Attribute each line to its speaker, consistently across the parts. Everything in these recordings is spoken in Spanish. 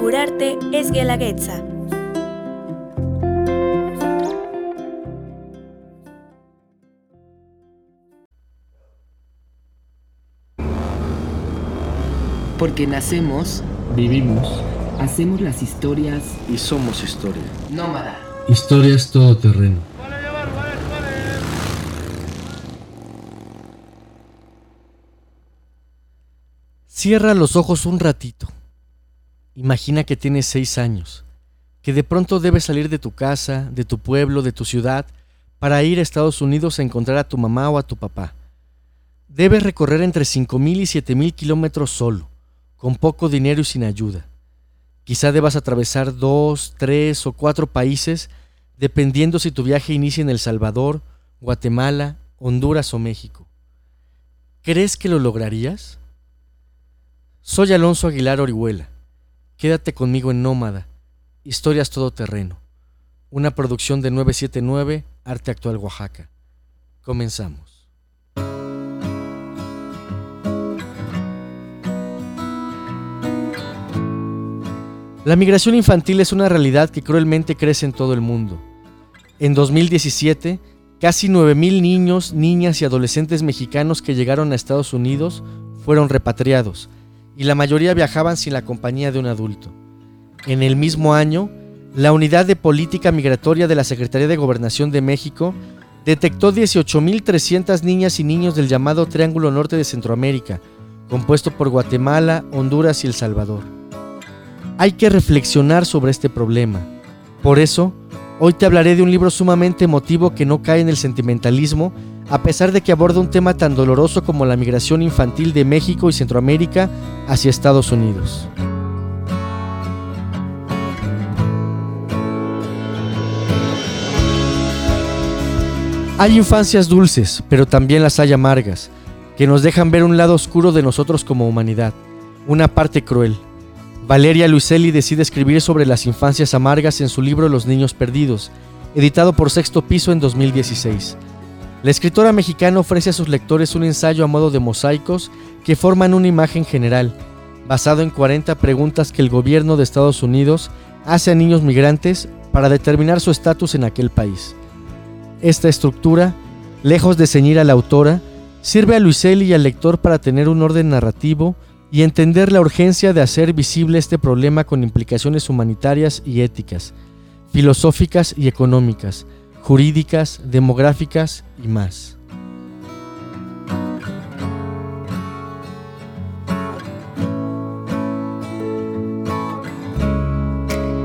Speaker 1: Curarte es Guelaguetza.
Speaker 2: Porque nacemos,
Speaker 3: Vivimos.
Speaker 2: hacemos las historias
Speaker 4: y somos historia.
Speaker 2: nómada.
Speaker 3: Historias todoterreno.
Speaker 5: Cierra los ojos un ratito. Imagina que tienes seis años, que de pronto debes salir de tu casa, de tu pueblo, de tu ciudad, para ir a Estados Unidos a encontrar a tu mamá o a tu papá. Debes recorrer entre 5.000 y 7.000 kilómetros solo, con poco dinero y sin ayuda. Quizá debas atravesar dos, tres o cuatro países, dependiendo si tu viaje inicia en El Salvador, Guatemala, Honduras o México. ¿Crees que lo lograrías? Soy Alonso Aguilar Orihuela. Quédate conmigo en Nómada, Historias Todoterreno, una producción de 979, Arte Actual Oaxaca. Comenzamos. La migración infantil es una realidad que cruelmente crece en todo el mundo. En 2017, casi 9.000 niños, niñas y adolescentes mexicanos que llegaron a Estados Unidos fueron repatriados, y la mayoría viajaban sin la compañía de un adulto. En el mismo año, la Unidad de Política Migratoria de la Secretaría de Gobernación de México detectó 18.300 niñas y niños del llamado Triángulo Norte de Centroamérica, compuesto por Guatemala, Honduras y El Salvador. Hay que reflexionar sobre este problema. Por eso, hoy te hablaré de un libro sumamente emotivo que no cae en el sentimentalismo, a pesar de que aborda un tema tan doloroso como la migración infantil de México y Centroamérica hacia Estados Unidos. Hay infancias dulces, pero también las hay amargas, que nos dejan ver un lado oscuro de nosotros como humanidad, una parte cruel. Valeria Luiselli decide escribir sobre las infancias amargas en su libro Los Niños Perdidos, editado por Sexto Piso en 2016. La escritora mexicana ofrece a sus lectores un ensayo a modo de mosaicos que forman una imagen general, basado en 40 preguntas que el gobierno de Estados Unidos hace a niños migrantes para determinar su estatus en aquel país. Esta estructura, lejos de ceñir a la autora, sirve a Luiselli y al lector para tener un orden narrativo y entender la urgencia de hacer visible este problema con implicaciones humanitarias y éticas, filosóficas y económicas, jurídicas, demográficas y más.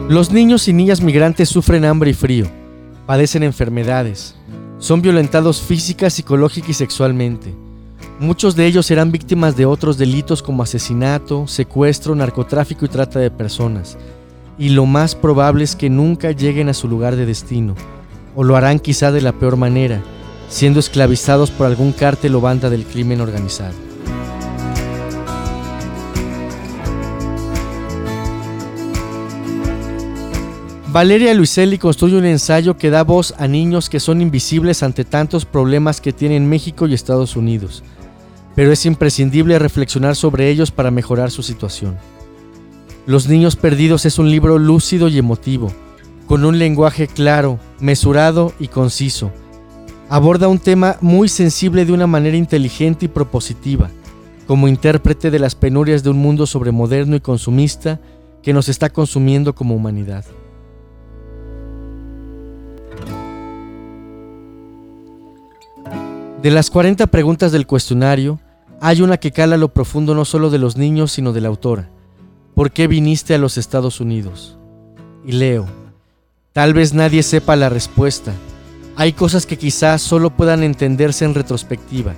Speaker 5: Los niños y niñas migrantes sufren hambre y frío, padecen enfermedades, son violentados física, psicológica y sexualmente. Muchos de ellos serán víctimas de otros delitos como asesinato, secuestro, narcotráfico y trata de personas. Y lo más probable es que nunca lleguen a su lugar de destino, o lo harán quizá de la peor manera, siendo esclavizados por algún cártel o banda del crimen organizado. Valeria Luiselli construye un ensayo que da voz a niños que son invisibles ante tantos problemas que tienen México y Estados Unidos, pero es imprescindible reflexionar sobre ellos para mejorar su situación. Los Niños Perdidos es un libro lúcido y emotivo, con un lenguaje claro, mesurado y conciso. Aborda un tema muy sensible de una manera inteligente y propositiva, como intérprete de las penurias de un mundo sobremoderno y consumista que nos está consumiendo como humanidad. De las 40 preguntas del cuestionario, hay una que cala lo profundo no solo de los niños, sino de la autora. ¿Por qué viniste a los Estados Unidos? Y leo, tal vez nadie sepa la respuesta. Hay cosas que quizás solo puedan entenderse en retrospectiva,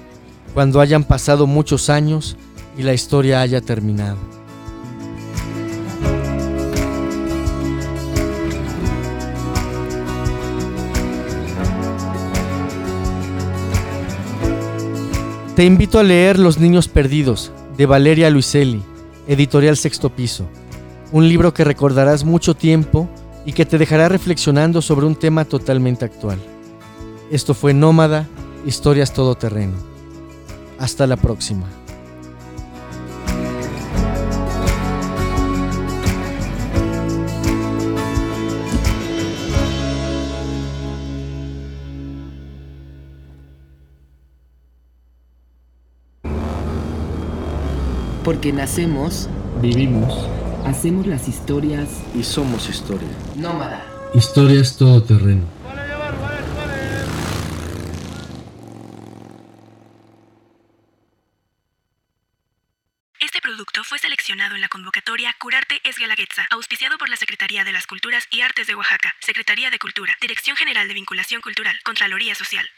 Speaker 5: cuando hayan pasado muchos años y la historia haya terminado. Te invito a leer Los Niños Perdidos, de Valeria Luiselli, editorial Sexto Piso, un libro que recordarás mucho tiempo y que te dejará reflexionando sobre un tema totalmente actual. Esto fue Nómada, Historias Todoterreno. Hasta la próxima.
Speaker 2: Porque nacemos,
Speaker 3: vivimos,
Speaker 2: hacemos las historias
Speaker 5: y somos historia.
Speaker 2: Nómada.
Speaker 3: Historias todoterreno.
Speaker 1: Producto fue seleccionado en la convocatoria Curarte es Guelaguetza, auspiciado por la Secretaría de las Culturas y Artes de Oaxaca, Secretaría de Cultura, Dirección General de Vinculación Cultural, Contraloría Social.